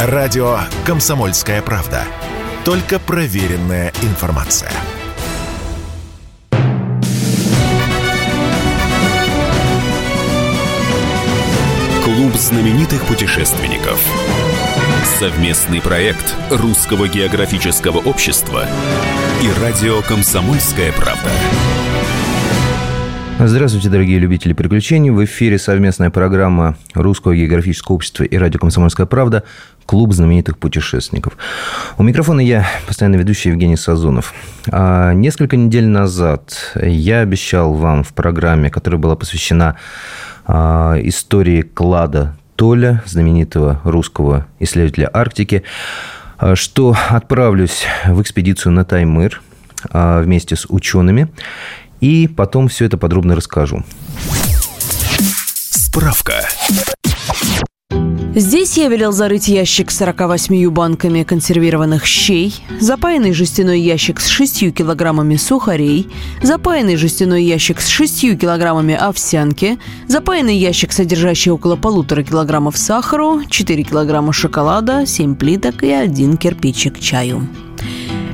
Радио «Комсомольская правда». Только проверенная информация. Клуб знаменитых путешественников. Совместный проект Русского географического общества и радио «Комсомольская правда». Здравствуйте, дорогие любители приключений. В эфире совместная программа Русского географического общества и радио «Комсомольская правда» «Клуб знаменитых путешественников». У микрофона я, постоянно ведущий Евгений Сазонов. А несколько недель назад я обещал вам в программе, которая была посвящена а, истории клада Толя, знаменитого русского исследователя Арктики, а, что отправлюсь в экспедицию на Таймыр а, вместе с учеными и потом все это подробно расскажу. Справка. Здесь я велел зарыть ящик с 48 банками консервированных щей, запаянный жестяной ящик с 6 килограммами сухарей, запаянный жестяной ящик с 6 килограммами овсянки, запаянный ящик, содержащий около полутора килограммов сахара, 4 килограмма шоколада, 7 плиток и один кирпичик чаю.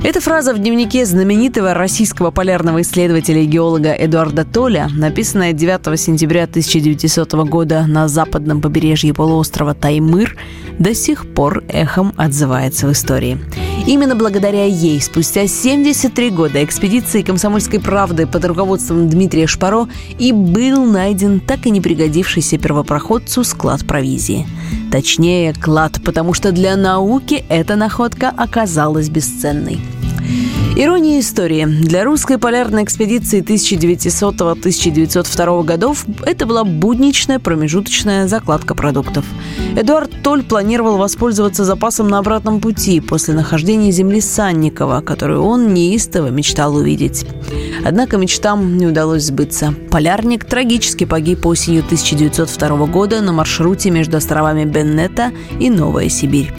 Эта фраза в дневнике знаменитого российского полярного исследователя и геолога Эдуарда Толя, написанная 9 сентября 1900 года на западном побережье полуострова Таймыр, до сих пор эхом отзывается в истории. Именно благодаря ей спустя 73 года экспедиции «Комсомольской правды» под руководством Дмитрия Шпаро и был найден так и не пригодившийся первопроходцу склад провизии. Точнее, клад, потому что для науки эта находка оказалась бесценной. Ирония истории. Для русской полярной экспедиции 1900-1902 годов это была будничная промежуточная закладка продуктов. Эдуард Толь планировал воспользоваться запасом на обратном пути после нахождения земли Санникова, которую он неистово мечтал увидеть. Однако мечтам не удалось сбыться. Полярник трагически погиб осенью 1902 года на маршруте между островами Беннета и Новая Сибирь.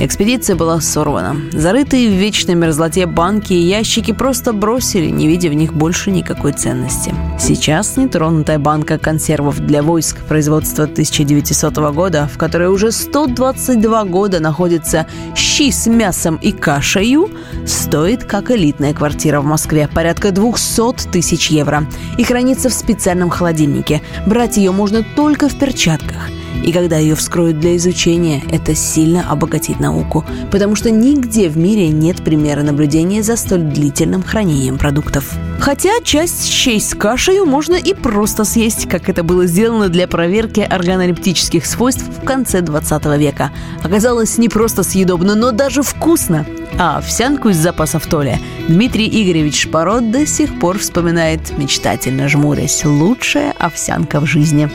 Экспедиция была сорвана. Зарытые в вечной мерзлоте банки и ящики просто бросили, не видя в них больше никакой ценности. Сейчас нетронутая банка консервов для войск производства 1900 года, в которой уже 122 года находится щи с мясом и кашею, стоит как элитная квартира в Москве, порядка 200 тысяч евро, и хранится в специальном холодильнике. Брать ее можно только в перчатках – и когда ее вскроют для изучения, это сильно обогатит науку, потому что нигде в мире нет примера наблюдения за столь длительным хранением продуктов. Хотя часть щей с кашей можно и просто съесть, как это было сделано для проверки органолептических свойств в конце 20 века. Оказалось не просто съедобно, но даже вкусно. А овсянку из запасов Толя Дмитрий Игоревич Шпарот до сих пор вспоминает, мечтательно жмурясь, лучшая овсянка в жизни.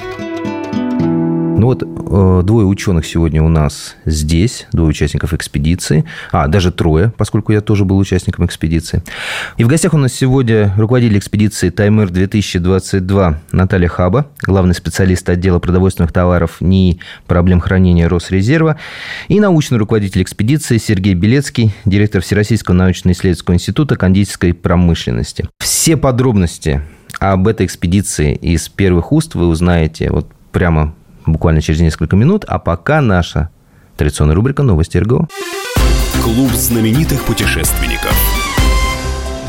Ну вот э, двое ученых сегодня у нас здесь, двое участников экспедиции, а даже трое, поскольку я тоже был участником экспедиции. И в гостях у нас сегодня руководитель экспедиции Таймыр 2022 Наталья Хаба, главный специалист отдела продовольственных товаров НИИ проблем хранения Росрезерва, и научный руководитель экспедиции Сергей Белецкий, директор Всероссийского научно-исследовательского института кондитерской промышленности. Все подробности об этой экспедиции из первых уст вы узнаете вот прямо буквально через несколько минут. А пока наша традиционная рубрика «Новости РГО». Клуб знаменитых путешественников.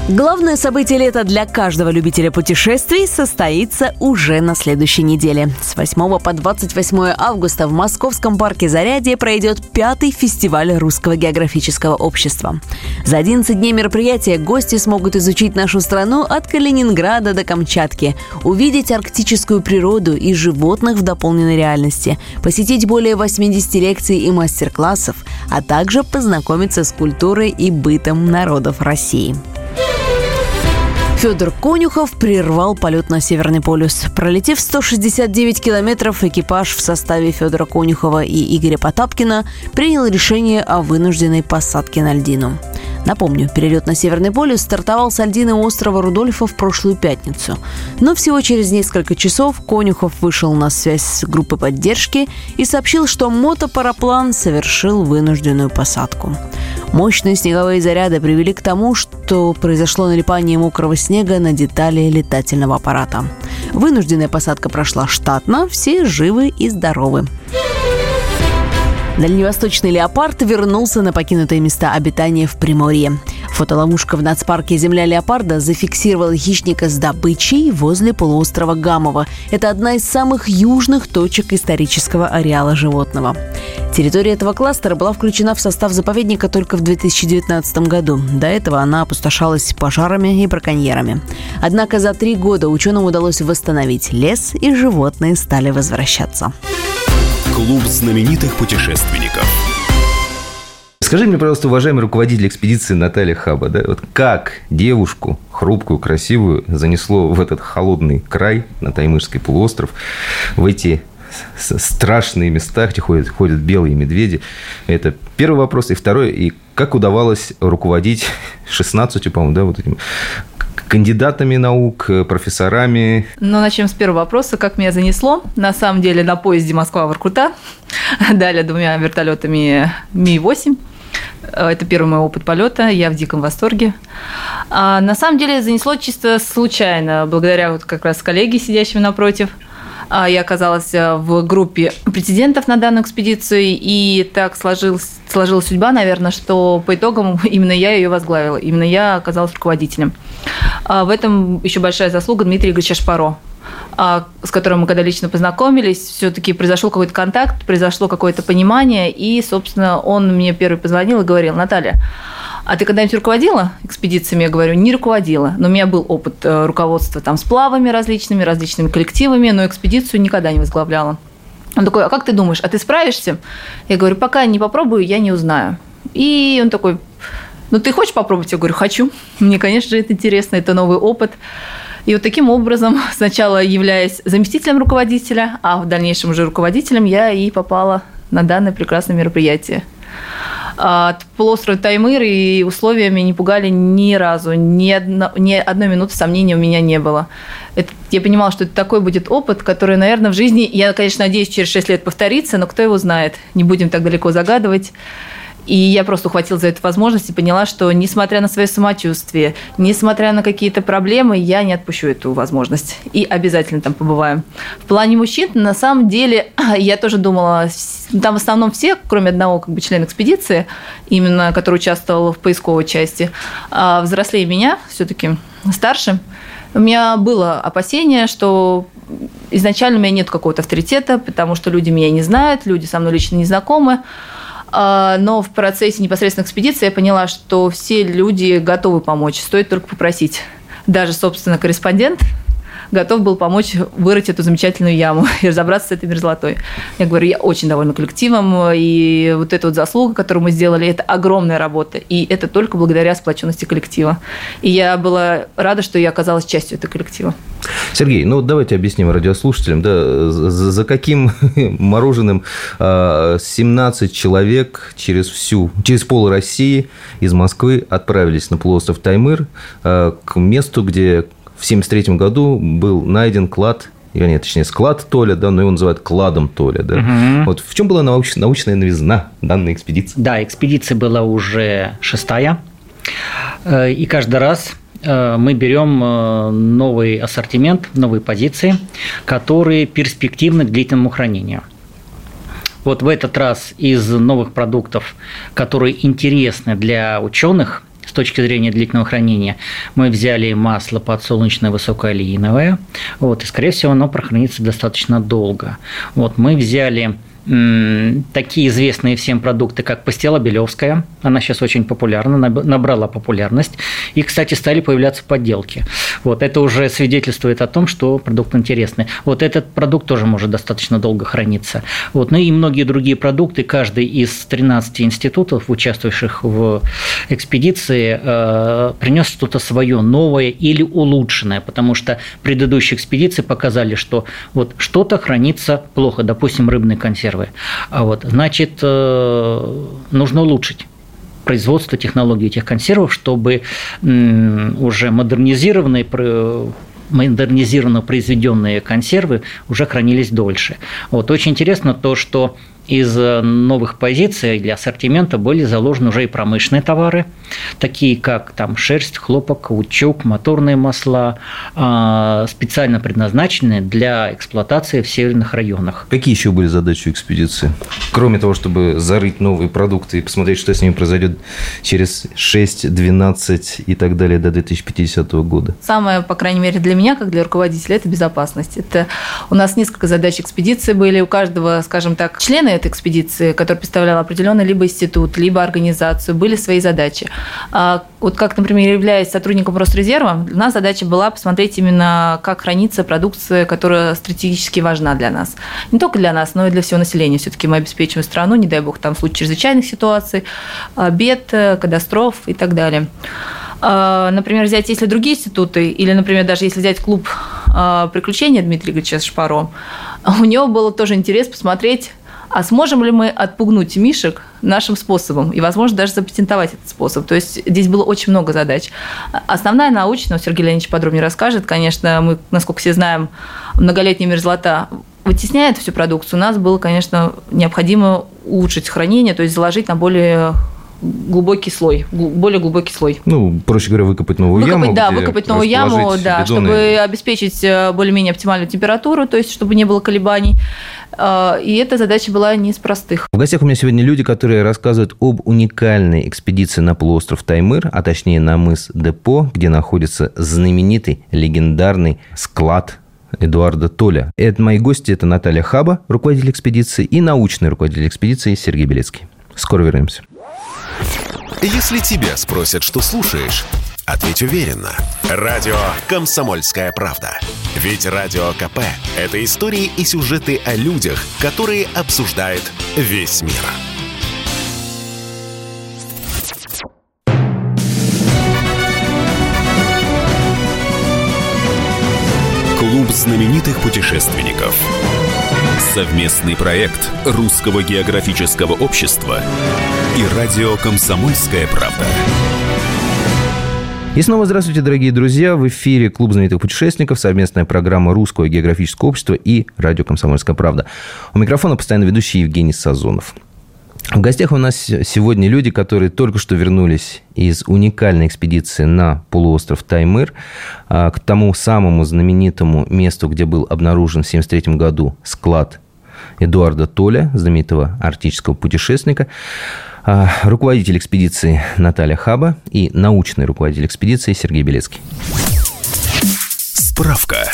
Главное событие лета для каждого любителя путешествий состоится уже на следующей неделе. С 8 по 28 августа в Московском парке Зарядье пройдет пятый фестиваль Русского географического общества. За 11 дней мероприятия гости смогут изучить нашу страну от Калининграда до Камчатки, увидеть арктическую природу и животных в дополненной реальности, посетить более 80 лекций и мастер-классов, а также познакомиться с культурой и бытом народов России. Федор Конюхов прервал полет на Северный полюс. Пролетев 169 километров, экипаж в составе Федора Конюхова и Игоря Потапкина принял решение о вынужденной посадке на льдину. Напомню, перелет на Северный полюс стартовал с Альдины острова Рудольфа в прошлую пятницу. Но всего через несколько часов Конюхов вышел на связь с группой поддержки и сообщил, что мотопараплан совершил вынужденную посадку. Мощные снеговые заряды привели к тому, что произошло налипание мокрого снега на детали летательного аппарата. Вынужденная посадка прошла штатно, все живы и здоровы. Дальневосточный леопард вернулся на покинутые места обитания в Приморье. Фотоловушка в нацпарке «Земля леопарда» зафиксировала хищника с добычей возле полуострова Гамова. Это одна из самых южных точек исторического ареала животного. Территория этого кластера была включена в состав заповедника только в 2019 году. До этого она опустошалась пожарами и браконьерами. Однако за три года ученым удалось восстановить лес, и животные стали возвращаться. Клуб знаменитых путешественников. Скажи мне, пожалуйста, уважаемый руководитель экспедиции Наталья Хаба, да, вот как девушку, хрупкую, красивую, занесло в этот холодный край, на Таймырский полуостров, в эти страшные места, где ходят, ходят белые медведи. Это первый вопрос. И второй, и как удавалось руководить 16, по-моему, да, вот этим кандидатами наук, профессорами? Ну, начнем с первого вопроса. Как меня занесло? На самом деле на поезде Москва-Воркута, далее двумя вертолетами Ми-8. Это первый мой опыт полета, я в диком восторге. А на самом деле занесло чисто случайно, благодаря вот как раз коллеге, сидящим напротив – я оказалась э, в группе претендентов на данную экспедицию, и так сложилась, сложилась судьба, наверное, что по итогам именно я ее возглавила, именно я оказалась руководителем. А, в этом еще большая заслуга Дмитрия Игоревича Шпаро а, с которым мы когда лично познакомились, все-таки произошел какой-то контакт, произошло какое-то понимание, и, собственно, он мне первый позвонил и говорил, Наталья, а ты когда-нибудь руководила экспедициями? Я говорю, не руководила. Но у меня был опыт э, руководства там сплавами различными, различными коллективами, но экспедицию никогда не возглавляла. Он такой, а как ты думаешь, а ты справишься? Я говорю, пока не попробую, я не узнаю. И он такой, ну ты хочешь попробовать? Я говорю, хочу. Мне, конечно же, это интересно, это новый опыт. И вот таким образом, сначала являясь заместителем руководителя, а в дальнейшем уже руководителем, я и попала на данное прекрасное мероприятие. От полуострова Таймыр и условиями не пугали ни разу, ни, одно, ни одной минуты сомнений у меня не было. Это, я понимала, что это такой будет опыт, который, наверное, в жизни, я, конечно, надеюсь, через 6 лет повторится, но кто его знает, не будем так далеко загадывать. И я просто ухватилась за эту возможность и поняла, что несмотря на свое самочувствие, несмотря на какие-то проблемы, я не отпущу эту возможность. И обязательно там побываю. В плане мужчин, на самом деле, я тоже думала, там в основном все, кроме одного как бы, члена экспедиции, именно который участвовал в поисковой части, а взрослее меня, все-таки старше, у меня было опасение, что изначально у меня нет какого-то авторитета, потому что люди меня не знают, люди со мной лично не знакомы. А, но в процессе непосредственно экспедиции я поняла, что все люди готовы помочь, стоит только попросить. Даже, собственно, корреспондент готов был помочь вырыть эту замечательную яму и разобраться с этой мерзлотой. Я говорю, я очень довольна коллективом, и вот эта вот заслуга, которую мы сделали, это огромная работа, и это только благодаря сплоченности коллектива. И я была рада, что я оказалась частью этого коллектива. Сергей, ну давайте объясним радиослушателям, да, за, за каким мороженым 17 а, человек через всю, через пол России из Москвы отправились на полуостров Таймыр а, к месту, где в 1973 году был найден клад нет, точнее, склад Толя, да, но его называют кладом Толя, да. Угу. Вот в чем была науч, научная новизна данной экспедиции? Да, экспедиция была уже шестая, э, и каждый раз э, мы берем э, новый ассортимент, новые позиции, которые перспективны к длительному хранению. Вот в этот раз из новых продуктов, которые интересны для ученых, с точки зрения длительного хранения, мы взяли масло подсолнечное высокоолеиновое, вот, и, скорее всего, оно прохранится достаточно долго. Вот, мы взяли такие известные всем продукты, как пастила Белевская. Она сейчас очень популярна, набрала популярность. И, кстати, стали появляться подделки. Вот это уже свидетельствует о том, что продукт интересный. Вот этот продукт тоже может достаточно долго храниться. Вот. Ну и многие другие продукты. Каждый из 13 институтов, участвующих в экспедиции, э, принес что-то свое новое или улучшенное, потому что предыдущие экспедиции показали, что вот что-то хранится плохо, допустим, рыбный консервы первое. А вот, значит, э, нужно улучшить производство технологий этих консервов, чтобы уже модернизированные модернизированно произведенные консервы уже хранились дольше. Вот очень интересно то, что из э, новых позиций для ассортимента были заложены уже и промышленные товары, такие как там шерсть, хлопок, каучук, моторные масла, а, специально предназначенные для эксплуатации в северных районах. Какие еще были задачи экспедиции? Кроме того, чтобы зарыть новые продукты и посмотреть, что с ними произойдет через 6, 12 и так далее до 2050 года. Самое, по крайней мере, для меня, как для руководителя, это безопасность. Это у нас несколько задач экспедиции были. У каждого, скажем так, члена этой экспедиции, который представлял определенный либо институт, либо организацию, были свои задачи. А вот как, например, являясь сотрудником Росрезерва, у нас задача была посмотреть именно, как хранится продукция, которая стратегически важна для нас. Не только для нас, но и для всего населения. Все-таки мы обеспечиваем страну, не дай бог, там в случае чрезвычайных ситуаций, а, бед, катастроф и так далее. А, например, взять, если другие институты, или, например, даже если взять клуб приключения Дмитрия Ильича Шпаро, у него был тоже интерес посмотреть, а сможем ли мы отпугнуть мишек нашим способом и, возможно, даже запатентовать этот способ. То есть здесь было очень много задач. Основная научная, Сергей Леонидович подробнее расскажет, конечно, мы, насколько все знаем, многолетняя мерзлота вытесняет всю продукцию. У нас было, конечно, необходимо улучшить хранение, то есть заложить на более глубокий слой, более глубокий слой. Ну, проще говоря, выкопать новую выкопать, яму. Да, выкопать новую яму, да, чтобы обеспечить э, более-менее оптимальную температуру, то есть чтобы не было колебаний. Э, и эта задача была не из простых. В гостях у меня сегодня люди, которые рассказывают об уникальной экспедиции на полуостров Таймыр, а точнее на мыс Депо, где находится знаменитый легендарный склад Эдуарда Толя. Это мои гости, это Наталья Хаба, руководитель экспедиции, и научный руководитель экспедиции Сергей Белецкий. Скоро вернемся. Если тебя спросят, что слушаешь, ответь уверенно. Радио «Комсомольская правда». Ведь Радио КП – это истории и сюжеты о людях, которые обсуждает весь мир. Клуб знаменитых путешественников. Совместный проект Русского географического общества и радио «Комсомольская правда». И снова здравствуйте, дорогие друзья. В эфире Клуб знаменитых путешественников, совместная программа Русского географического общества и радио «Комсомольская правда». У микрофона постоянно ведущий Евгений Сазонов. В гостях у нас сегодня люди, которые только что вернулись из уникальной экспедиции на полуостров Таймыр, а, к тому самому знаменитому месту, где был обнаружен в 1973 году склад Эдуарда Толя, знаменитого арктического путешественника, а, руководитель экспедиции Наталья Хаба и научный руководитель экспедиции Сергей Белецкий. Справка.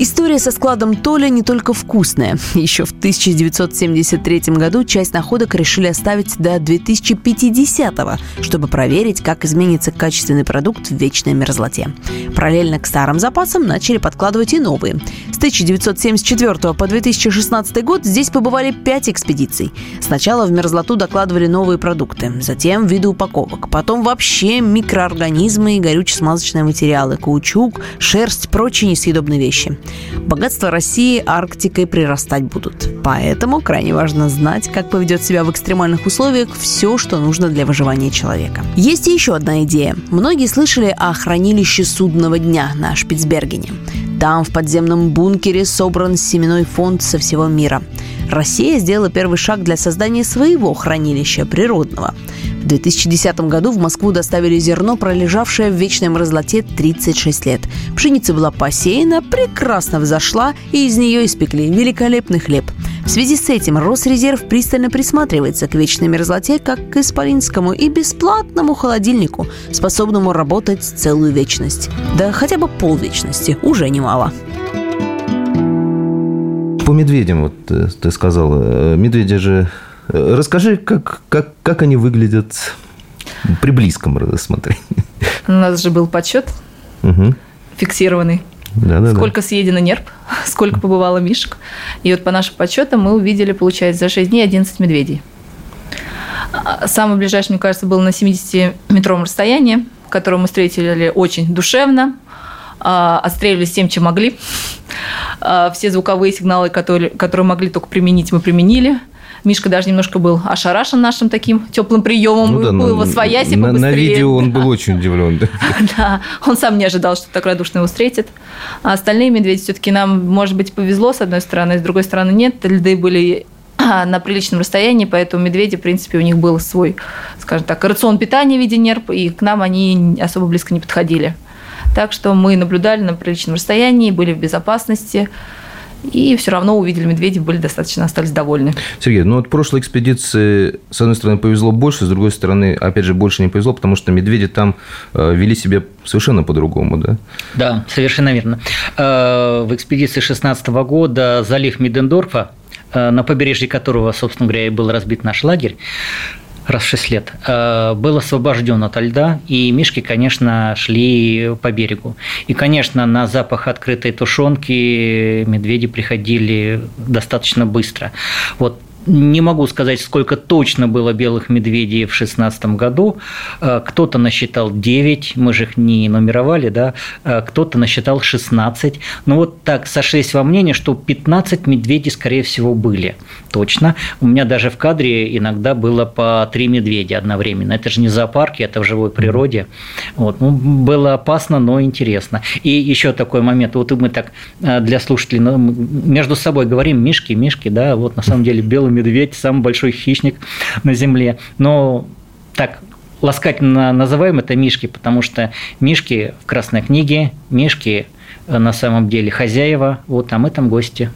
История со складом Толя не только вкусная. Еще в 1973 году часть находок решили оставить до 2050 чтобы проверить, как изменится качественный продукт в вечной мерзлоте. Параллельно к старым запасам начали подкладывать и новые. С 1974 по 2016 год здесь побывали пять экспедиций. Сначала в мерзлоту докладывали новые продукты, затем виды упаковок, потом вообще микроорганизмы и горюче-смазочные материалы, каучук, шерсть, прочие несъедобные вещи. Богатства России Арктикой прирастать будут. Поэтому крайне важно знать, как поведет себя в экстремальных условиях все, что нужно для выживания человека. Есть еще одна идея. Многие слышали о хранилище судного дня на Шпицбергене. Там, в подземном бункере, собран семенной фонд со всего мира. Россия сделала первый шаг для создания своего хранилища природного. В 2010 году в Москву доставили зерно, пролежавшее в вечной мерзлоте 36 лет. Пшеница была посеяна, прекрасно взошла, и из нее испекли великолепный хлеб. В связи с этим Росрезерв пристально присматривается к вечной мерзлоте как к исполинскому и бесплатному холодильнику, способному работать целую вечность. Да хотя бы полвечности, уже немало. По медведям, вот э, ты сказала, э, медведи же... Э, расскажи, как, как, как они выглядят при близком рассмотрении. У нас же был подсчет угу. фиксированный. Да, да, сколько съедено нерп, сколько побывало мишек. И вот по нашим подсчетам мы увидели, получается, за 6 дней 11 медведей. А, самый ближайший, мне кажется, был на 70-метровом расстоянии, которого мы встретили очень душевно, а, отстреливались тем, чем могли. А, все звуковые сигналы, которые, которые могли только применить, мы применили. Мишка даже немножко был ошарашен нашим таким теплым приемом. Ну, да, был его своясь на, на видео он был очень удивлен. Да, он сам не ожидал, что так радушно его встретит. А остальные медведи все-таки нам, может быть, повезло, с одной стороны, с другой стороны, нет. Льды были на приличном расстоянии, поэтому медведи, в принципе, у них был свой, скажем так, рацион питания в виде нерп, и к нам они особо близко не подходили. Так что мы наблюдали на приличном расстоянии, были в безопасности, и все равно увидели медведей, были достаточно остались довольны. Сергей, ну вот прошлой экспедиции, с одной стороны, повезло больше, с другой стороны, опять же, больше не повезло, потому что медведи там э, вели себя совершенно по-другому, да? Да, совершенно верно. Э, в экспедиции 16 года залив Мидендорфа, э, на побережье которого, собственно говоря, и был разбит наш лагерь, раз в 6 лет, э, был освобожден от льда, и мишки, конечно, шли по берегу. И, конечно, на запах открытой тушенки медведи приходили достаточно быстро. Вот не могу сказать, сколько точно было белых медведей в 2016 году. Э, кто-то насчитал 9, мы же их не нумеровали, да, э, кто-то насчитал 16. Но вот так сошлись во мнении, что 15 медведей, скорее всего, были. Точно. У меня даже в кадре иногда было по 3 медведя одновременно. Это же не зоопарки, это в живой природе. Вот. Ну, было опасно, но интересно. И еще такой момент. Вот мы так э, для слушателей ну, между собой говорим мишки, мишки, да, вот на самом деле белый медведь, самый большой хищник на Земле. Но так ласкательно называем это мишки, потому что мишки в Красной книге, мишки э, на самом деле хозяева, вот, а мы там гости.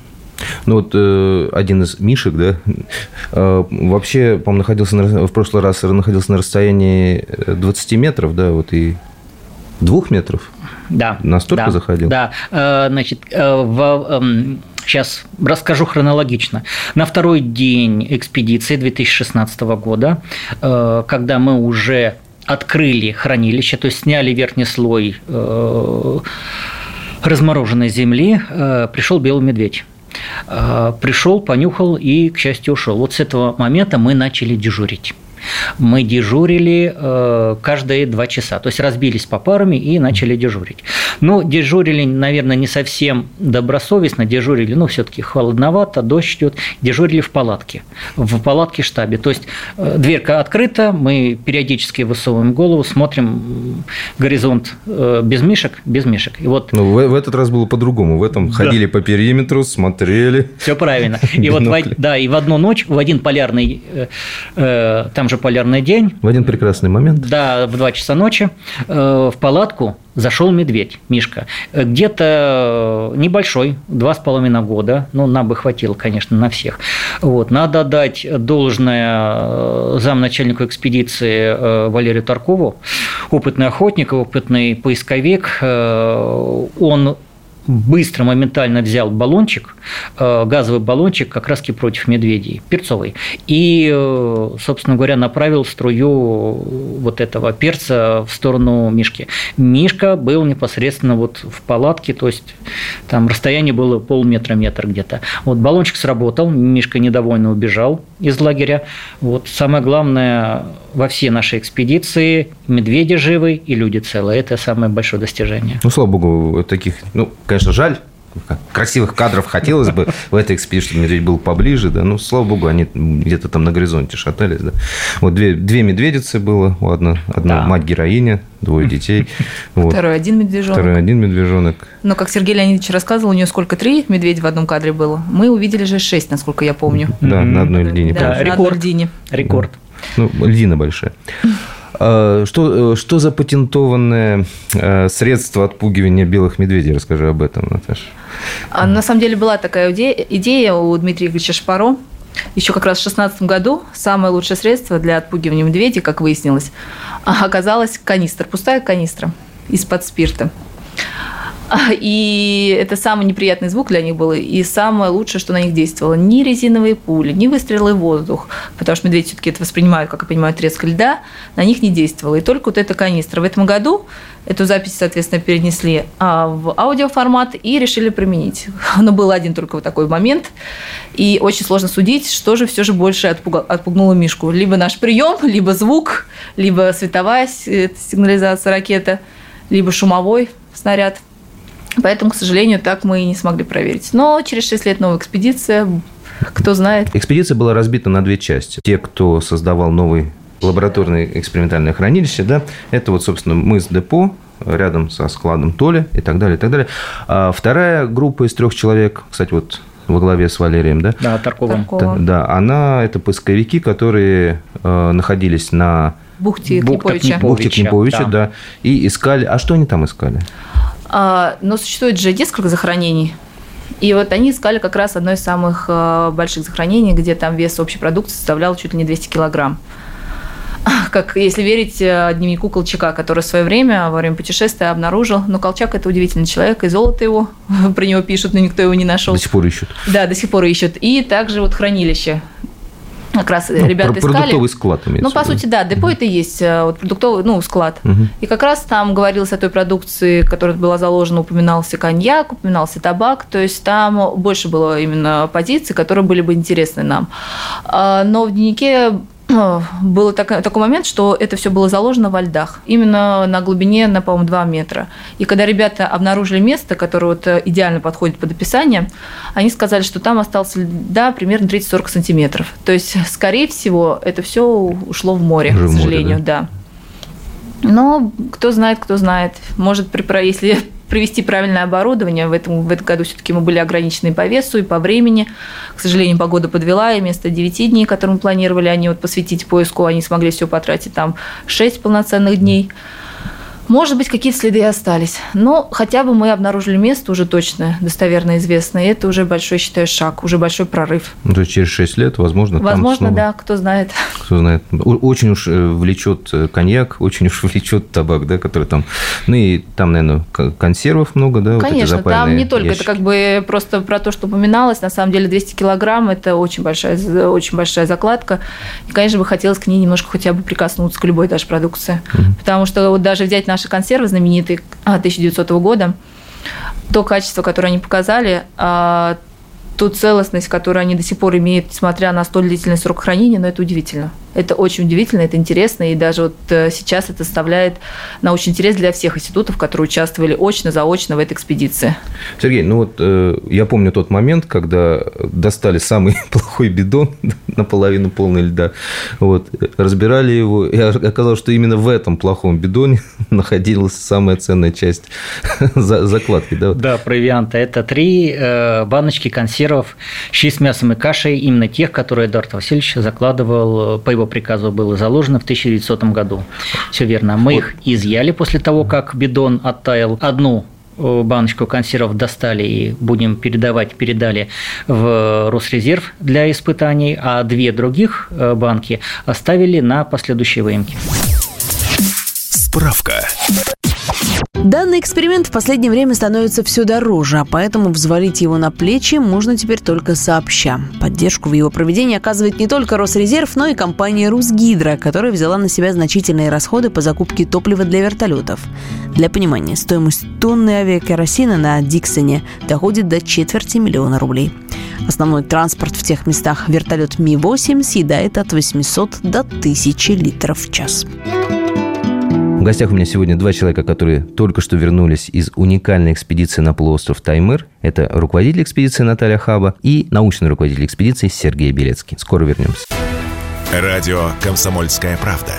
Ну вот э, один из мишек, да, э, вообще, по-моему, находился на, в прошлый раз находился на расстоянии 20 метров, да, вот и двух метров. Да. Настолько да, заходил? Да. Э, значит, э, в эм, Сейчас расскажу хронологично. На второй день экспедиции 2016 года, э, когда мы уже открыли хранилище, то есть сняли верхний слой э, размороженной земли, э, пришел белый медведь. Пришел, понюхал и, к счастью, ушел. Вот с этого момента мы начали дежурить мы дежурили э, каждые два часа. То есть разбились по парами и начали дежурить. Но дежурили, наверное, не совсем добросовестно, дежурили, ну, все-таки холодновато, дождь идет, дежурили в палатке, в палатке штабе. То есть э, дверка открыта, мы периодически высовываем голову, смотрим горизонт э, без мишек, без мишек. И вот... Ну, в, в этот раз было по-другому. В этом да. ходили по периметру, смотрели. Все правильно. И вот, да, и в одну ночь, в один полярный, там же полярный день. В один прекрасный момент. Да, в 2 часа ночи э, в палатку зашел медведь, Мишка. Где-то небольшой, два с половиной года, ну, нам бы хватило, конечно, на всех. Вот. Надо дать должное э, замначальнику экспедиции э, Валерию Таркову, опытный охотник, опытный поисковик. Он быстро, моментально взял баллончик, э, газовый баллончик как раз против медведей, перцовый, и, э, собственно говоря, направил струю вот этого перца в сторону Мишки. Мишка был непосредственно вот в палатке, то есть там расстояние было полметра-метр где-то. Вот баллончик сработал, Мишка недовольно убежал из лагеря. Вот самое главное во все наши экспедиции медведи живы и люди целые. Это самое большое достижение. Ну, слава богу, таких, ну, конечно, жаль, красивых кадров хотелось бы в этой экспедиции, чтобы медведь был поближе, да, ну, слава богу, они где-то там на горизонте шатались, да. Вот две, две медведицы было, одна, одна да. мать-героиня, двое детей. Вот. Второй один медвежонок. Второй один медвежонок. Но, как Сергей Леонидович рассказывал, у нее сколько, три медведя в одном кадре было? Мы увидели же шесть, насколько я помню. Да, на одной льдине. Да, рекорд. На одной льдине. Рекорд. Ну, льдина большая. А, что, что за патентованное э, средство отпугивания белых медведей? Расскажи об этом, Наташа. А, на самом деле была такая идея у Дмитрия Игоревича Шпаро. Еще как раз в 2016 году самое лучшее средство для отпугивания медведей, как выяснилось, оказалось канистра, пустая канистра из-под спирта. И это самый неприятный звук для них был. И самое лучшее, что на них действовало, ни резиновые пули, ни выстрелы в воздух, потому что медведи все-таки это воспринимают, как я понимаю, треск льда, на них не действовало. И только вот эта канистра. В этом году эту запись, соответственно, перенесли а, в аудиоформат и решили применить. Но был один только вот такой момент. И очень сложно судить, что же все же больше отпугнуло Мишку. Либо наш прием, либо звук, либо световая сигнализация ракета, либо шумовой снаряд – Поэтому, к сожалению, так мы и не смогли проверить. Но через 6 лет новая экспедиция, кто знает. Экспедиция была разбита на две части. Те, кто создавал новый лабораторное экспериментальное хранилище, да, это вот, собственно, мы с депо, рядом со складом Толя и так далее, и так далее. А вторая группа из трех человек, кстати, вот во главе с Валерием, да? Да, Тарковым. Таркова. Да, она это поисковики, которые э, находились на Бухте Бухта Книповича. Книпо- бухте Книповича, да. да, и искали. А что они там искали? А, но существует же несколько захоронений. И вот они искали как раз одно из самых э, больших захоронений, где там вес общей продукции составлял чуть ли не 200 килограмм. Как если верить э, дневнику Колчака, который в свое время во время путешествия обнаружил. Но Колчак – это удивительный человек, и золото его, про него пишут, но никто его не нашел. До сих пор ищут. Да, до сих пор ищут. И также вот хранилище. Как раз Ну, ребята искали. Продуктовый склад имеется Ну, по сути, да, депо это и есть э, вот, продуктовый, ну, склад. Мгм. И как раз там говорилось о той продукции, которая была заложена, упоминался коньяк, упоминался табак, то есть там больше было именно позиций, которые были бы интересны нам. А, Но в дневнике э, был так- такой момент, что это все было заложено во льдах, именно на глубине, на, по-моему, 2 метра. И когда ребята обнаружили место, которое вот э, идеально подходит под описание, они сказали, что там остался льда примерно 30-40 сантиметров. То есть, скорее всего, это все ушло в море, Уже к в море, сожалению, да. Но кто знает, кто знает. Может, если привести правильное оборудование, в этом, в этом году все-таки мы были ограничены по весу и по времени. К сожалению, погода подвела, и вместо 9 дней, которые мы планировали, они вот посвятить поиску, они смогли все потратить там 6 полноценных дней. Может быть, какие-то следы и остались. Но хотя бы мы обнаружили место уже точно, достоверно известное. И это уже большой, считаю, шаг, уже большой прорыв. Ну, то есть через 6 лет, возможно, там Возможно, снова- да, кто знает. Кто знает. Очень уж э, влечет э, коньяк, очень уж влечет табак, да, который там. Ну и там, наверное, консервов много, да? вот Конечно, там запаянные не только, ящики. это как бы просто про то, что упоминалось, на самом деле 200 килограмм – это очень большая, очень большая закладка. И, конечно, бы хотелось к ней немножко хотя бы прикоснуться к любой даже продукции. Потому что вот даже взять наши консервы знаменитые а, 1900 года, то качество, которое они показали, а, ту целостность, которую они до сих пор имеют, несмотря на столь длительный срок хранения, но это удивительно. Это очень удивительно, это интересно, и даже вот э, сейчас это составляет научный интерес для всех институтов, которые участвовали очно, заочно в этой экспедиции. Сергей, ну вот э, я помню тот момент, когда достали самый плохой бидон, наполовину полный льда, вот, разбирали его, и оказалось, что именно в этом плохом бидоне находилась самая ценная часть за- закладки. Да? вот. Да, провианта. Это три э, баночки консервов щи с мясом и кашей, именно тех, которые Эдуард Васильевич закладывал, э, по его приказу было заложено в 1900 году. Все верно. Мы их изъяли после того, как бидон оттаял. Одну э, баночку консервов достали и будем передавать, передали в Росрезерв для испытаний, а две других э, банки оставили на последующие выемки. Справка. Данный эксперимент в последнее время становится все дороже, а поэтому взвалить его на плечи можно теперь только сообща. Поддержку в его проведении оказывает не только Росрезерв, но и компания «Русгидро», которая взяла на себя значительные расходы по закупке топлива для вертолетов. Для понимания, стоимость тонны авиакеросина на Диксоне доходит до четверти миллиона рублей. Основной транспорт в тех местах вертолет Ми-8 съедает от 800 до 1000 литров в час. В гостях у меня сегодня два человека, которые только что вернулись из уникальной экспедиции на полуостров Таймыр. Это руководитель экспедиции Наталья Хаба и научный руководитель экспедиции Сергей Белецкий. Скоро вернемся. Радио «Комсомольская правда».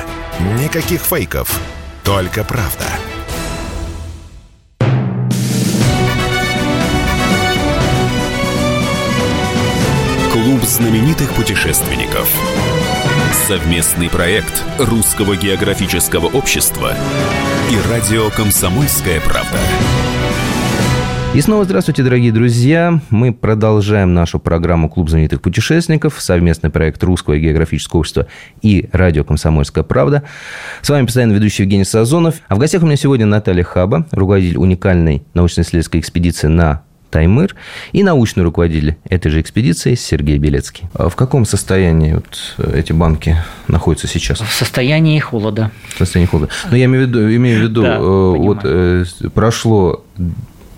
Никаких фейков, только правда. Клуб знаменитых путешественников. Совместный проект Русского географического общества и радио «Комсомольская правда». И снова здравствуйте, дорогие друзья. Мы продолжаем нашу программу «Клуб знаменитых путешественников», совместный проект Русского географического общества и радио «Комсомольская правда». С вами постоянно ведущий Евгений Сазонов. А в гостях у меня сегодня Наталья Хаба, руководитель уникальной научно-исследовательской экспедиции на Таймыр и научный руководитель этой же экспедиции Сергей Белецкий. А в каком состоянии вот эти банки находятся сейчас? В состоянии холода. В состоянии холода. Но я имею в виду, имею в виду Да, э, понимаю. вот э, с- прошло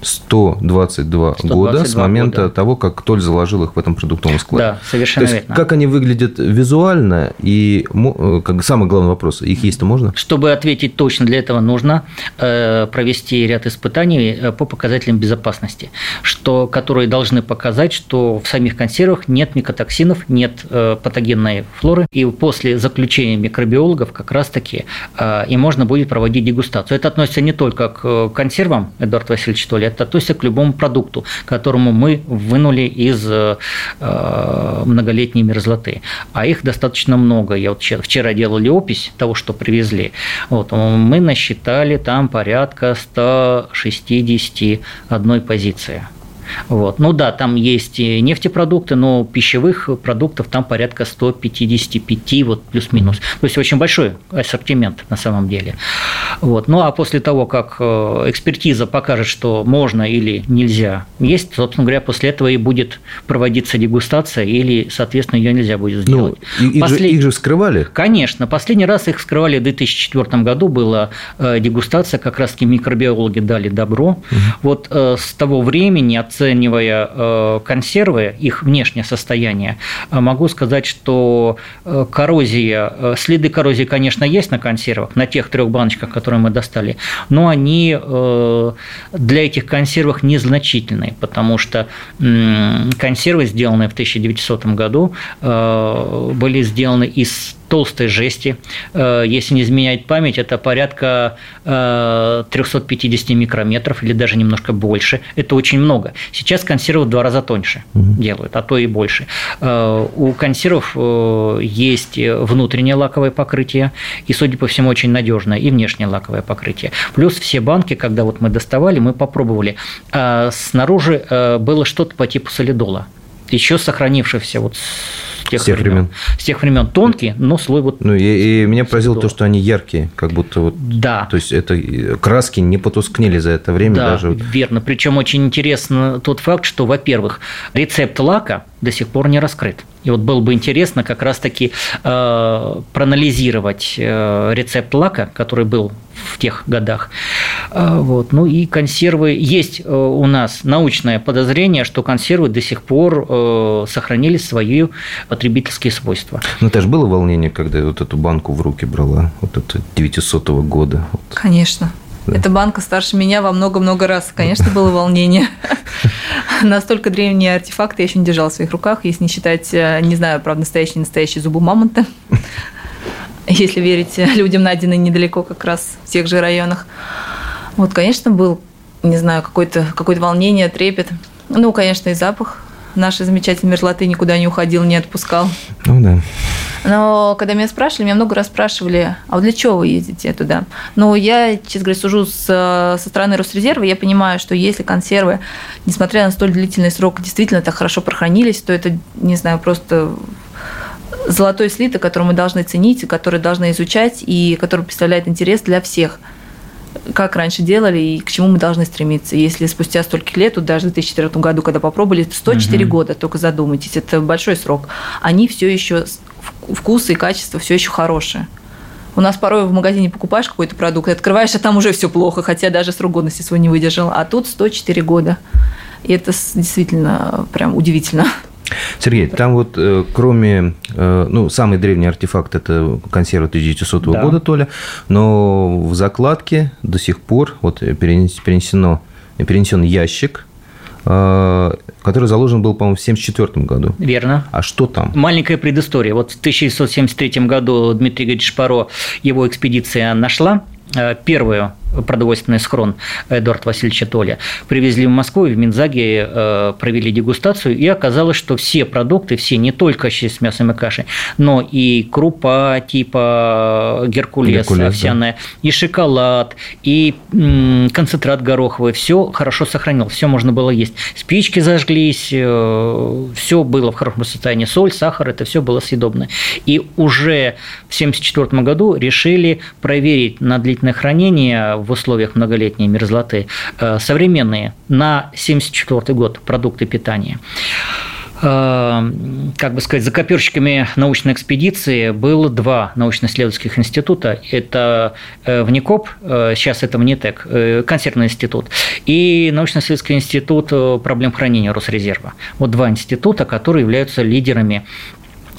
122, 122 года с момента года. того, как Толь заложил их в этом продуктовом складе. Да, совершенно То есть, верно. как они выглядят визуально и э, как самый главный вопрос, их есть-то можно? Чтобы ответить точно, для этого нужно э, провести ряд испытаний э, по показателям безопасности, что, которые должны показать, что в самих консервах нет микотоксинов, нет патогенной флоры, и после заключения микробиологов как раз-таки и можно будет проводить дегустацию. Это относится не только к консервам, Эдуард Васильевич это относится к любому продукту, которому мы вынули из э, многолетней мерзлоты. А их достаточно много. Я вот вчера делали опись того, что привезли. Вот, мы насчитали там порядка 161 позиции. Вот. Ну да, там есть нефтепродукты, но пищевых продуктов там порядка 155, вот плюс-минус. То есть очень большой ассортимент на самом деле. Вот. Ну а после того, как э, экспертиза покажет, что можно или нельзя есть, собственно говоря, после этого и будет проводиться дегустация, или, соответственно, ее нельзя будет ну, сделать. Ну, их, Послед... же, их же вскрывали? Конечно. Последний раз их вскрывали в 2004 году, была э, дегустация, как раз-таки микробиологи дали добро. Угу. Вот э, с того времени от оценивая э, консервы, их внешнее состояние, э, могу сказать, что э, коррозия, следы коррозии, конечно, есть на консервах, на тех трех баночках, которые мы достали, но они для этих консервов незначительные, потому что консервы, сделанные в 1900 году, были сделаны из толстой жести. Э, если не изменяет память, это порядка 350 э, микрометров или даже немножко больше. Это очень много. Сейчас консервы в два раза тоньше угу. делают, а то и больше. Э, у консервов есть внутреннее лаковое покрытие, и, судя по всему, очень надежное, и внешнее лаковое покрытие. Плюс все банки, когда вот мы доставали, мы попробовали. Снаружи было что-то по типу солидола еще сохранившихся вот тех, с тех времен. времен. С тех времен тонкие, но слой вот. Ну и, и меня поразило то, что они яркие, как будто вот. Да. То есть это краски не потускнели за это время да, даже. Верно. Причем очень интересно тот факт, что, во-первых, рецепт лака до сих пор не раскрыт. И вот было бы интересно как раз-таки э, проанализировать э, рецепт лака, который был в тех годах. Э, вот. Ну и консервы. Есть э, у нас научное подозрение, что консервы до сих пор э, сохранили свои потребительские свойства. Ну, это же было волнение, когда вот эту банку в руки брала, вот это 900 -го года. Конечно. Да. Эта банка старше меня во много-много раз. Конечно, было волнение. Настолько древние артефакты я еще не держала в своих руках, если не считать, э, не знаю, правда, настоящие настоящие зубы мамонта. Если верить людям, найденные недалеко как раз в тех же районах. Вот, конечно, был, не знаю, какое-то какое волнение, трепет. Ну, конечно, и запах нашей замечательной мерзлоты никуда не уходил, не отпускал. Ну да. Но когда меня спрашивали, меня много раз спрашивали, а вот для чего вы ездите туда? Ну, я, честно говоря, сужу с, со стороны Росрезерва, я понимаю, что если консервы, несмотря на столь длительный срок, действительно так хорошо прохранились, то это, не знаю, просто золотой слиток, который мы должны ценить, который должны изучать и который представляет интерес для всех – как раньше делали и к чему мы должны стремиться. Если спустя столько лет, вот даже в 2004 году, когда попробовали, 104 угу. года, только задумайтесь, это большой срок, они все еще, вкус и качество все еще хорошие. У нас порой в магазине покупаешь какой-то продукт, открываешь, а там уже все плохо, хотя даже срок годности свой не выдержал. А тут 104 года. И это действительно прям удивительно. Сергей, там вот э, кроме, э, ну, самый древний артефакт – это консерва 1900 да. года, Толя, но в закладке до сих пор вот перенесено, перенесен ящик, э, который заложен был, по-моему, в 1974 году. Верно. А что там? Маленькая предыстория. Вот в 1973 году Дмитрий Григорьевич его экспедиция нашла первую продовольственный схрон Эдуард Васильевича Толя, привезли в Москву и в Минзаге э, провели дегустацию, и оказалось, что все продукты, все, не только щи с мясом и кашей, но и крупа типа Геркулес, Геркулес овсяная, да. и шоколад, и концентрат гороховый, все хорошо сохранил, все можно было есть. Спички зажглись, э, все было в хорошем состоянии, соль, сахар, это все было съедобно. И уже в 1974 году решили проверить на длительное хранение в условиях многолетней мерзлоты э, современные на 1974 год продукты питания э, как бы сказать, за закоперщиками научной экспедиции было два научно-исследовательских института. Это э, ВНИКОП, сейчас это ВНИТЭК, консервный институт, и научно-исследовательский институт проблем хранения Росрезерва. Вот два института, которые являются лидерами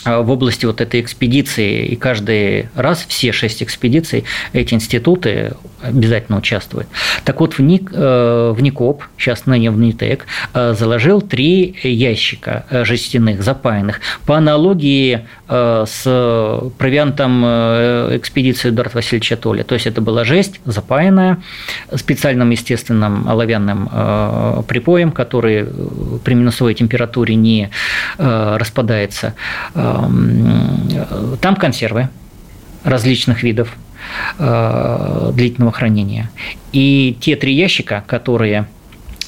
в области вот этой экспедиции, и каждый раз все шесть экспедиций эти институты обязательно участвуют. Так вот, в, НИК, э, в НИКОП, сейчас ныне в НИТЭК, э, заложил три ящика жестяных, запаянных, по аналогии с провиантом экспедиции Эдуарда Васильевича Толи. То есть, это была жесть запаянная специальным естественным оловянным припоем, который при минусовой температуре не распадается там консервы различных видов э, длительного хранения. И те три ящика, которые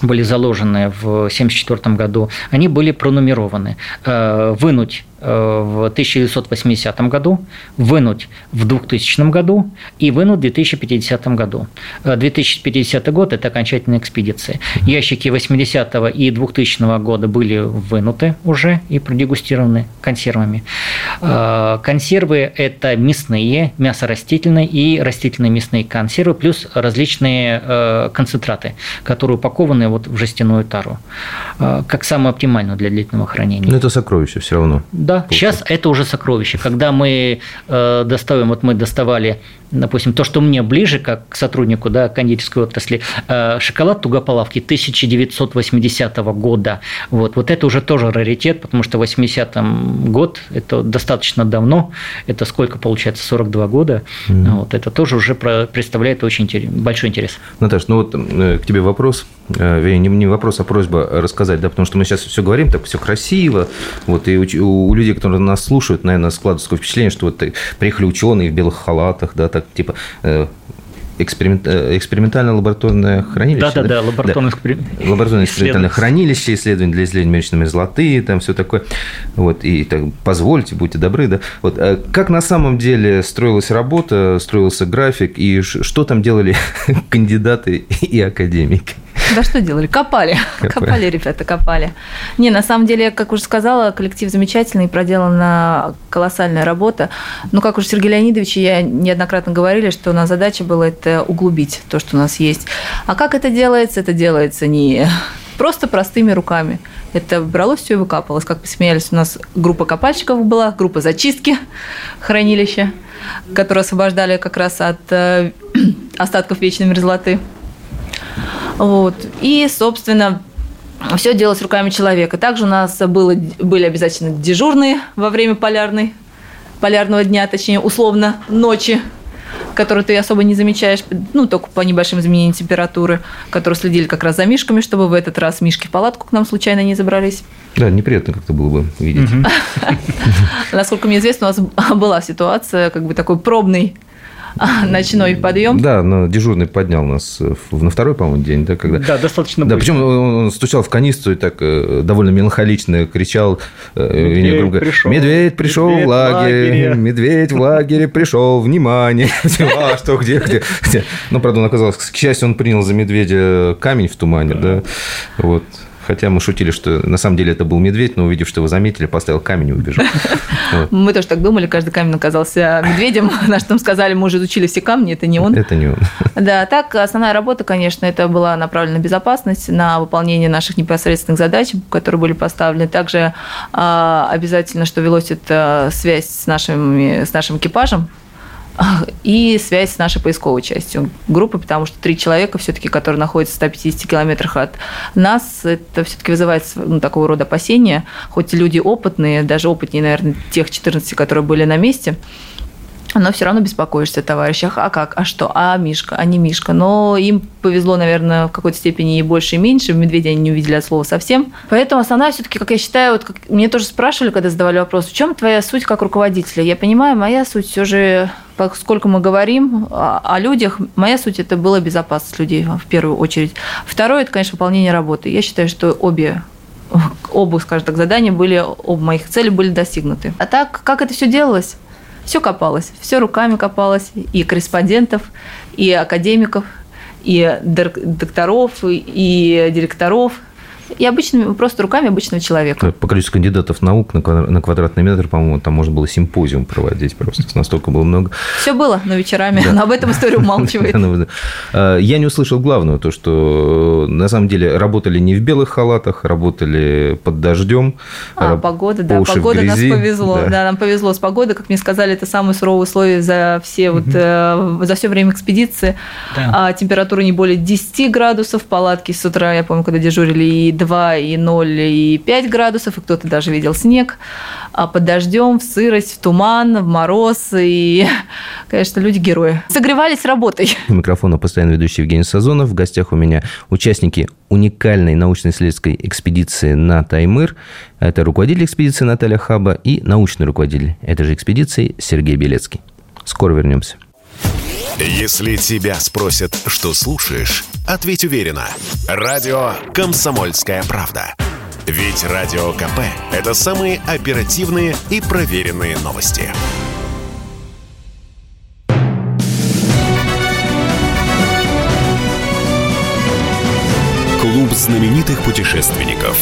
были заложены в 1974 году, они были пронумерованы. Э, вынуть в 1980 году, вынуть в 2000 году и вынуть в 2050 году. 2050 э, год – это окончательная экспедиция. Ящики 80 и 2000 года были вынуты уже и продегустированы консервами. Э, консервы – это мясные, мясо растительные и растительные мясные консервы, плюс различные концентраты, которые упакованы вот в жестяную тару, как самое оптимальное для длительного хранения. Но это сокровище все равно. Да, сейчас это уже сокровище. Когда мы э, доставим, вот мы доставали, допустим, то, что мне ближе, как к сотруднику да, кондитерской отрасли, э, шоколад Тугополавки 1980 года. Вот, вот это уже тоже раритет, потому что 80 год – это достаточно давно, это сколько получается, 42 года. Mm. Вот, это тоже уже представляет очень большой интерес. Наташа, ну вот э, к тебе вопрос, э, не вопрос, а просьба рассказать, да, потому что мы сейчас все говорим, так все красиво, вот, и у, у людей, которые нас слушают, наверное, складывается такое впечатление, что вот приехали ученые в белых халатах, да, так типа э, эксперимент, э, экспериментальное лабораторное хранилище. Да, да, да, лабораторное, да. лабораторное экспериментальное хранилище, исследование для исследования месячной мерзлоты, там все такое. Вот, и так, позвольте, будьте добры, да. Вот, э, как на самом деле строилась работа, строился график, и что там делали кандидаты и академики? Да что делали? Копали. Копали. Копали, ребята, копали. Не, на самом деле, как уже сказала, коллектив замечательный, проделана колоссальная работа. Но, как уже Сергей Леонидович и я неоднократно говорили, что у нас задача была это углубить то, что у нас есть. А как это делается? Это делается не просто простыми руками. Это бралось все и выкапывалось. Как посмеялись, у нас группа копальщиков была, группа зачистки хранилища, которые освобождали как раз от э, остатков вечной мерзлоты. Вот. И, собственно, все делалось руками человека. Также у нас было, были обязательно дежурные во время полярной, полярного дня, точнее, условно, ночи, которую ты особо не замечаешь, ну, только по небольшим изменениям температуры, которые следили как раз за мишками, чтобы в этот раз мишки в палатку к нам случайно не забрались. Да, неприятно как-то было бы видеть. Насколько мне известно, у нас была ситуация, как бы такой пробный ночной подъем. Да, но дежурный поднял нас на второй, по-моему, день, да, когда. Да, достаточно. Да, причем он стучал в канистру и так э, довольно меланхолично кричал. Э, медведь грубо, пришел. Медведь пришел медведь в лагерь. Медведь в лагере пришел. Внимание. А что, где, где? Ну, правда, он оказался, к счастью, он принял за медведя камень в тумане, да. Вот. Хотя мы шутили, что на самом деле это был медведь, но увидев, что вы заметили, поставил камень и убежал. Мы тоже так думали, каждый камень оказался медведем. На что нам сказали, мы уже изучили все камни, это не он. Это не он. Да, так основная работа, конечно, это была направлена на безопасность, на выполнение наших непосредственных задач, которые были поставлены. Также а, обязательно, что велось это связь с, нашими, с нашим экипажем, и связь с нашей поисковой частью группы, потому что три человека все-таки, которые находятся в 150 километрах от нас, это все-таки вызывает ну, такого рода опасения, хоть люди опытные, даже опытнее, наверное, тех 14, которые были на месте, но все равно беспокоишься о товарищах. А как? А что? А Мишка? А не Мишка? Но им повезло, наверное, в какой-то степени и больше, и меньше. Медведя они не увидели от слова совсем. Поэтому основная все-таки, как я считаю, вот как мне тоже спрашивали, когда задавали вопрос, в чем твоя суть как руководителя? Я понимаю, моя суть все же поскольку мы говорим о, людях, моя суть это была безопасность людей в первую очередь. Второе это, конечно, выполнение работы. Я считаю, что обе оба, скажем так, задания были, оба моих цели были достигнуты. А так, как это все делалось? Все копалось, все руками копалось, и корреспондентов, и академиков, и докторов, и директоров. И обычными, просто руками обычного человека. По количеству кандидатов наук на квадратный метр, по-моему, там можно было симпозиум проводить просто. Настолько было много. Все было, но вечерами. Да. Но об этом история умалчивает. А, я не услышал главное, то, что на самом деле работали не в белых халатах, работали под дождем. А, погода, да, погода нас повезло. Да. нам повезло с погодой. Как мне сказали, это самые суровые условия за все вот, э, за все время экспедиции. Да. А, температура не более 10 градусов, палатки с утра, я помню, когда дежурили и 2, и 0, и 5 градусов, и кто-то даже видел снег. А под дождем, в сырость, в туман, в мороз, и, конечно, люди герои. Согревались работой. У микрофона постоянно ведущий Евгений Сазонов. В гостях у меня участники уникальной научно-исследовательской экспедиции на Таймыр. Это руководитель экспедиции Наталья Хаба и научный руководитель этой же экспедиции Сергей Белецкий. Скоро вернемся. Если тебя спросят, что слушаешь, ответь уверенно. Радио «Комсомольская правда». Ведь Радио КП – это самые оперативные и проверенные новости. Клуб знаменитых путешественников.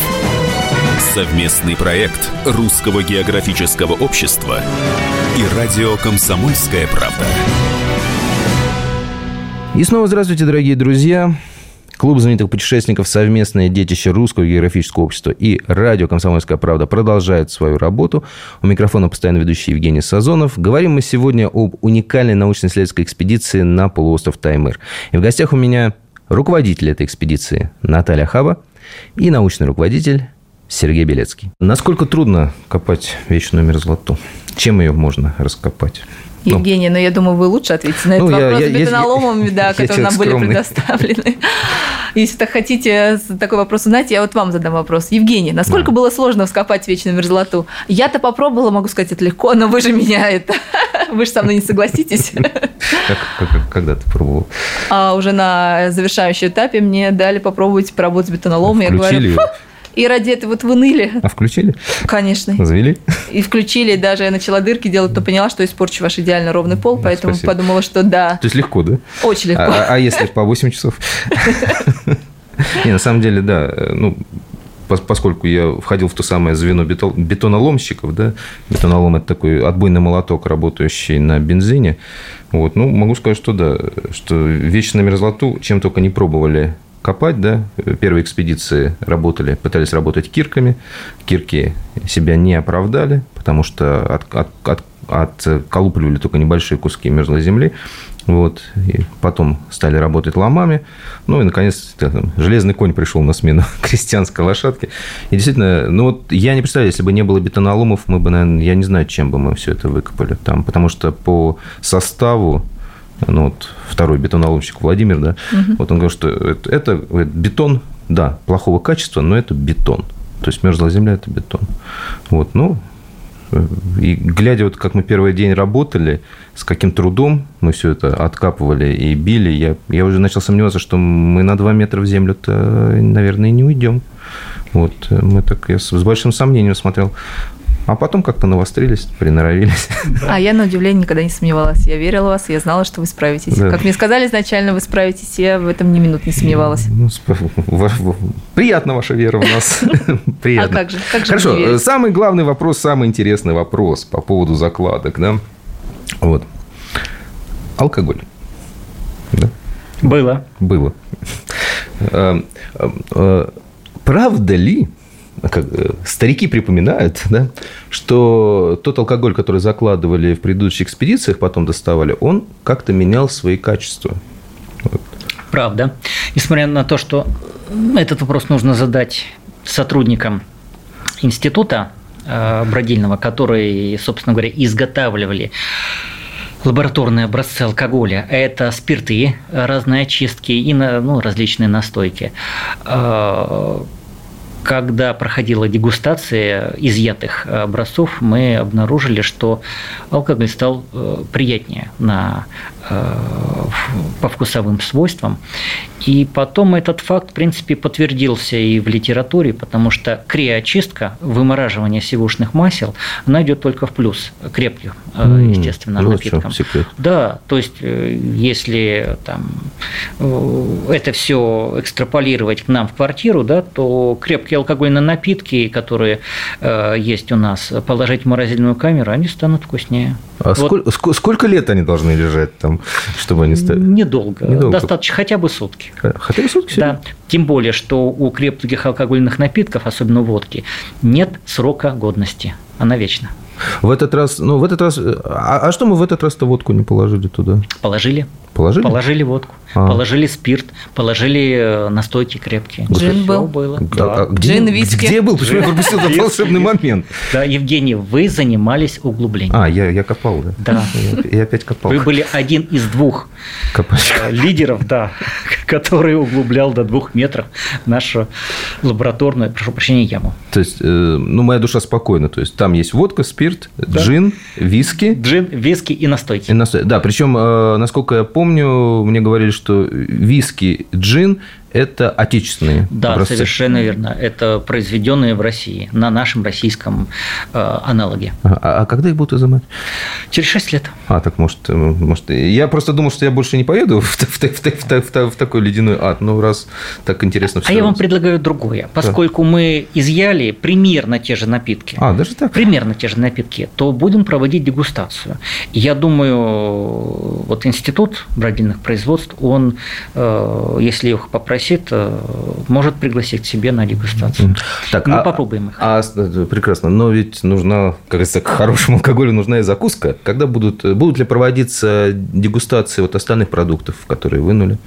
Совместный проект Русского географического общества и радио «Комсомольская правда». И снова здравствуйте, дорогие друзья. Клуб знаменитых путешественников «Совместное детище Русского географического общества» и радио «Комсомольская правда» продолжает свою работу. У микрофона постоянно ведущий Евгений Сазонов. Говорим мы сегодня об уникальной научно-исследовательской экспедиции на полуостров Таймыр. И в гостях у меня руководитель этой экспедиции Наталья Хаба и научный руководитель Сергей Белецкий. Насколько трудно копать вечную мерзлоту? Чем ее можно раскопать? Ну. Евгений, но я думаю, вы лучше ответите на этот ну, вопрос я, я, бетоноломами, да, которые нам были предоставлены. Если так хотите такой вопрос узнать, я вот вам задам вопрос. Евгений, насколько да. было сложно вскопать вечную мерзлоту? Я-то попробовала, могу сказать, это легко, но вы же меня это... Вы же со мной не согласитесь. Когда ты пробовал? А уже на завершающем этапе мне дали попробовать поработать с бетоноломом. Я говорю, и ради этого вот выныли. А включили? Конечно. Завели? И включили, даже я начала дырки делать, то поняла, что испорчу ваш идеально ровный пол, поэтому Спасибо. подумала, что да. То есть легко, да? Очень легко. А, а если по 8 часов? Не, на самом деле, да, ну, поскольку я входил в то самое звено бетоноломщиков, да, бетонолом – это такой отбойный молоток, работающий на бензине, вот, ну, могу сказать, что да, что вечно мерзлоту чем только не пробовали копать, да, первые экспедиции работали, пытались работать кирками, кирки себя не оправдали, потому что от, от, от, отколупливали только небольшие куски мерзлой земли, вот, и потом стали работать ломами, ну и, наконец, там, железный конь пришел на смену крестьянской лошадке. И действительно, ну вот я не представляю, если бы не было бетоноломов, мы бы, наверное, я не знаю, чем бы мы все это выкопали там, потому что по составу ну, вот второй бетоноломщик Владимир, да, угу. вот он говорит, что это, это говорит, бетон, да, плохого качества, но это бетон. То есть мерзлая земля – это бетон. Вот, ну, и глядя, вот как мы первый день работали, с каким трудом мы все это откапывали и били, я, я уже начал сомневаться, что мы на 2 метра в землю-то, наверное, не уйдем. Вот, мы так, я с большим сомнением смотрел а потом как-то навострились, приноровились. А я, на удивление, никогда не сомневалась. Я верила в вас, я знала, что вы справитесь. Да. Как мне сказали изначально, вы справитесь, я в этом ни минут не сомневалась. Ну, приятно ваша вера в нас. Приятно. А как же? Как же Хорошо, самый главный вопрос, самый интересный вопрос по поводу закладок. Да? Вот. Алкоголь. Да? Было. Было. Э, э, правда ли, как, э, старики припоминают, да, что тот алкоголь, который закладывали в предыдущих экспедициях, потом доставали, он как-то менял свои качества. Вот. Правда. Несмотря на то, что этот вопрос нужно задать сотрудникам института э, бродильного, которые, собственно говоря, изготавливали лабораторные образцы алкоголя. Это спирты, разные очистки и ну, различные настойки. Э, когда проходила дегустация изъятых образцов, мы обнаружили, что алкоголь стал э, приятнее на Э, по вкусовым свойствам. И потом этот факт, в принципе, подтвердился и в литературе, потому что криоочистка, вымораживание сивушных масел, она идет только в плюс крепких, mm, естественно, вот напиткам. Да, то есть, э, если там, это все экстраполировать к нам в квартиру, да, то крепкие алкогольные напитки, которые есть у нас, положить в морозильную камеру, они станут вкуснее. А вот. сколько, сколько лет они должны лежать там? Чтобы они стали? Недолго. Недолго. Достаточно хотя бы сутки. Хотя бы сутки? Да. Тем более, что у крепких алкогольных напитков, особенно водки, нет срока годности. Она вечна. В этот раз, ну, в этот раз, а, а что мы в этот раз-то водку не положили туда? Положили. Положили? Положили водку, а. положили спирт, положили э, настойки крепкие. Джин был. было. Да. А, где, Джин, виски. Где был? Почему я пропустил этот волшебный момент? Да, Евгений, вы занимались углублением. А, я, я копал, да? Да. Я, я опять копал. Вы были один из двух Копачка. Э, лидеров, да, который углублял до двух метров нашу лабораторную, прошу прощения, яму. То есть, э, ну, моя душа спокойна. То есть, там есть водка, спирт, да. джин, виски. Джин, виски и настойки. И настойки. Да, причем, насколько я помню, мне говорили, что виски, джин это отечественные Да, образцы. совершенно верно. Это произведенные в России, на нашем российском э, аналоге. А, а когда их будут изымать? Через 6 лет. А, так может, э, может... Я просто думал, что я больше не поеду в, в, в, в, в, в такой ледяной ад, но раз так интересно все. А я вам предлагаю другое. Поскольку да. мы изъяли примерно те же напитки, а, даже так? примерно те же напитки, то будем проводить дегустацию. Я думаю, вот институт бродильных производств, он, э, если их попросить, пригласит, э, может пригласить к себе на дегустацию. Так, Мы а, попробуем их. А, прекрасно. Но ведь нужна, как говорится, к хорошему алкоголю нужна и закуска. Когда будут, будут ли проводиться дегустации вот остальных продуктов, которые вынули,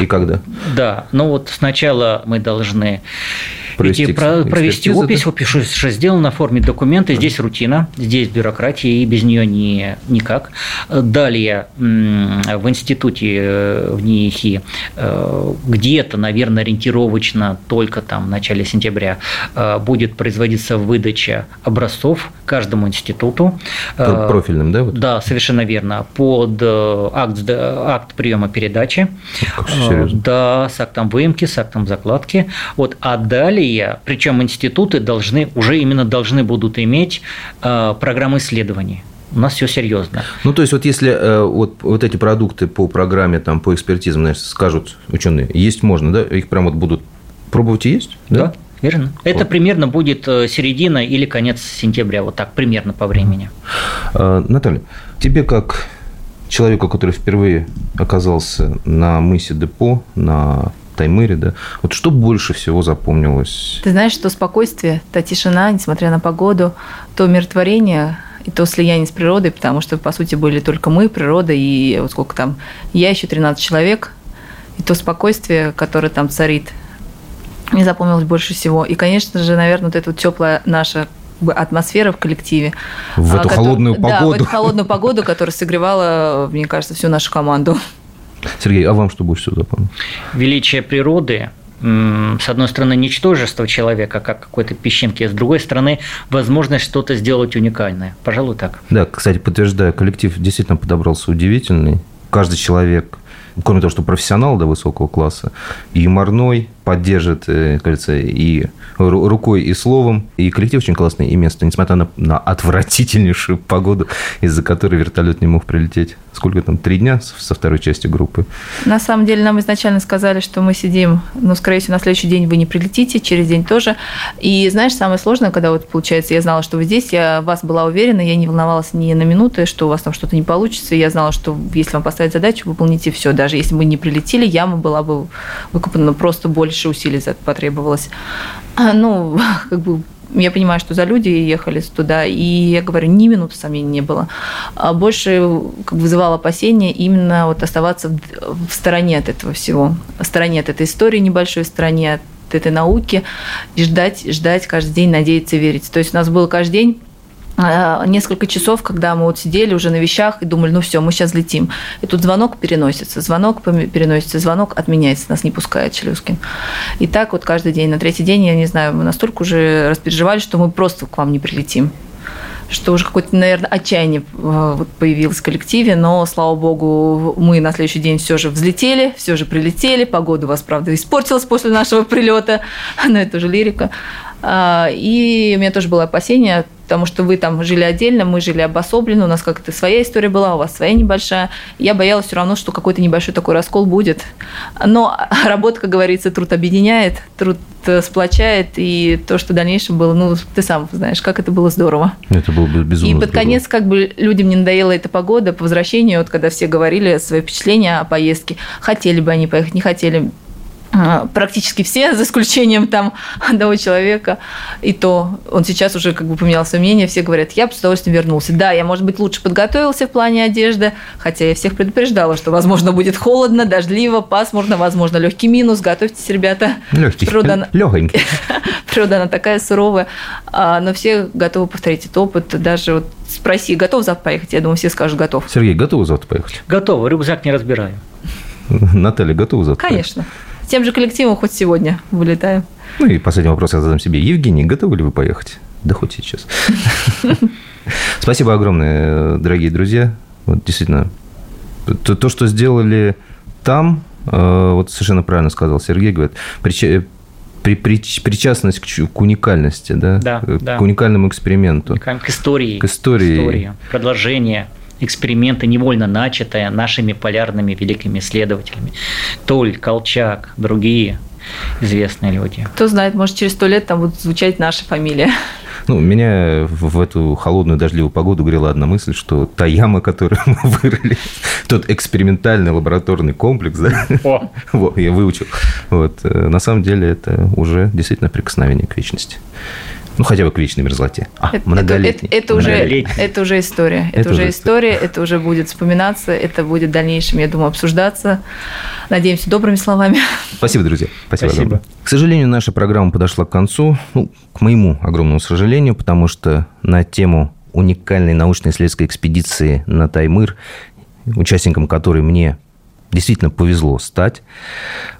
и когда? Да, ну вот сначала мы должны провести, про, провести опись, да? опись, что сделано в форме документа. Здесь рутина, здесь бюрократия, и без нее не, никак. Далее в институте э, в НИИХИ э, где-то, наверное, ориентировочно только там в начале сентября э, будет производиться выдача образцов каждому институту. Профильным, да? Вот? Да, совершенно верно. Под акт, акт приема передачи. Серьезно? Да, с актом выемки, с актом закладки. Вот, а далее далее, причем институты должны, уже именно должны будут иметь э, программы исследований. У нас все серьезно. Ну, то есть, вот если э, вот, вот эти продукты по программе, там, по экспертизам, значит, скажут ученые, есть можно, да, их прям вот будут пробовать и есть? Да, да верно. Вот. Это примерно будет э, середина или конец сентября, вот так, примерно по времени. Наталья, тебе как человеку, который впервые оказался на мысе Депо, на Таймыре, да. Вот что больше всего запомнилось? Ты знаешь, что спокойствие, та тишина, несмотря на погоду, то умиротворение, и то слияние с природой, потому что, по сути, были только мы, природа, и вот сколько там, я еще 13 человек, и то спокойствие, которое там царит, мне запомнилось больше всего. И, конечно же, наверное, вот эта вот теплая наша атмосфера в коллективе. В эту который, холодную погоду. Да, в эту холодную погоду, которая согревала, мне кажется, всю нашу команду. Сергей, а вам что больше всего запомнилось? Величие природы, с одной стороны, ничтожество человека, как какой-то песчинки, а с другой стороны, возможность что-то сделать уникальное. Пожалуй, так. Да, кстати, подтверждаю, коллектив действительно подобрался удивительный. Каждый человек, кроме того, что профессионал до высокого класса, юморной, поддержит, э, кажется, и рукой, и словом. И коллектив очень классный, и место, несмотря на, на отвратительнейшую погоду, из-за которой вертолет не мог прилететь. Сколько там, три дня со второй части группы? На самом деле нам изначально сказали, что мы сидим, ну, скорее всего, на следующий день вы не прилетите, через день тоже. И знаешь, самое сложное, когда вот получается, я знала, что вы здесь, я вас была уверена, я не волновалась ни на минуты, что у вас там что-то не получится. Я знала, что если вам поставить задачу, выполните все. Даже если бы не прилетели, яма была бы выкопана просто больше усилий потребовалось. А, ну, как бы я понимаю, что за люди ехали туда, и я говорю, ни минуты сомнений не было. А больше как вызывало опасения именно вот оставаться в, в стороне от этого всего, в стороне от этой истории небольшой, в стороне от этой науки, и ждать, ждать каждый день, надеяться, верить. То есть у нас было каждый день несколько часов, когда мы вот сидели уже на вещах и думали, ну все, мы сейчас летим. И тут звонок переносится, звонок переносится, звонок отменяется, нас не пускает Челюскин. И так вот каждый день. На третий день, я не знаю, мы настолько уже распереживали, что мы просто к вам не прилетим что уже какое-то, наверное, отчаяние э, появилось в коллективе, но, слава богу, мы на следующий день все же взлетели, все же прилетели, погода у вас, правда, испортилась после нашего прилета, но это уже лирика. А, и у меня тоже было опасение потому что вы там жили отдельно, мы жили обособленно, у нас как-то своя история была, у вас своя небольшая. Я боялась все равно, что какой-то небольшой такой раскол будет. Но работа, как говорится, труд объединяет, труд э, сплочает, и то, что в дальнейшем было, ну, ты сам знаешь, как это было здорово. Это было безумно И под здорово. конец, как бы, людям не надоела эта погода, по возвращению, вот когда все говорили свои впечатления о поездке, хотели бы они поехать, не хотели, практически все, за исключением там одного человека. И то он сейчас уже как бы поменял свое мнение. Все говорят, я бы с удовольствием вернулся. Да, я, может быть, лучше подготовился в плане одежды, хотя я всех предупреждала, что, возможно, будет холодно, дождливо, пасмурно, возможно, легкий минус. Готовьтесь, ребята. Легкий. Природа, Легонький. природа, она такая суровая. А, но все готовы повторить этот опыт. Даже вот спроси, готов завтра поехать? Я думаю, все скажут, готов. Сергей, готовы завтра поехать? Готово, рюкзак не разбираю. Наталья, готова завтра? Конечно. С тем же коллективом хоть сегодня вылетаем. Ну и последний вопрос я задам себе. Евгений, готовы ли вы поехать? Да хоть сейчас. Спасибо огромное, дорогие друзья. Вот действительно, то, то, что сделали там, э, вот совершенно правильно сказал Сергей, говорит, прича- при, при, причастность к, к уникальности, да? Да, к, да. к уникальному эксперименту. К истории. К истории. История. Продолжение эксперимента, невольно начатое нашими полярными великими исследователями. Толь, Колчак, другие известные люди. Кто знает, может, через сто лет там будет звучать наша фамилия. Ну, меня в эту холодную дождливую погоду грела одна мысль, что та яма, которую мы вырыли, тот экспериментальный лабораторный комплекс, да, О, вот, я выучил, вот, э, на самом деле это уже действительно прикосновение к вечности. Ну, хотя бы к вечной мерзлоте. А, Это- многолетний. Это, это уже, Многолетний. это уже история. Это, Это уже уже история, это уже будет вспоминаться, это будет в дальнейшем, я думаю, обсуждаться. Надеемся, добрыми словами. Спасибо, друзья. Спасибо. Спасибо. огромное. К сожалению, наша программа подошла к концу. Ну, к моему огромному сожалению, потому что на тему уникальной научно-исследовательской экспедиции на Таймыр, участником которой мне действительно повезло стать,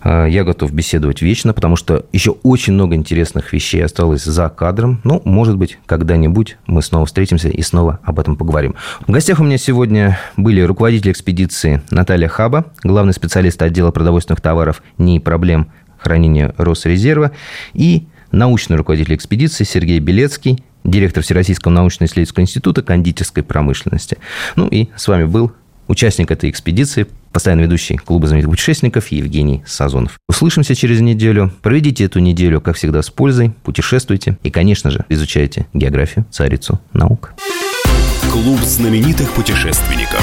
э, я готов беседовать вечно, потому что еще очень много интересных вещей осталось за кадром. Ну, может быть, когда-нибудь мы снова встретимся и снова об этом поговорим. В гостях у меня сегодня были руководитель экспедиции Наталья Хаба, главный специалист отдела продовольственных товаров НИИ проблем хранения Росрезерва и научный руководитель экспедиции Сергей Белецкий, директор Всероссийского научно-исследовательского института кондитерской промышленности. Ну и с вами был участник этой экспедиции, постоянно ведущий клуба знаменитых путешественников Евгений Сазонов. Услышимся через неделю. Проведите эту неделю, как всегда, с пользой, путешествуйте и, конечно же, изучайте географию, царицу наук. Клуб знаменитых путешественников.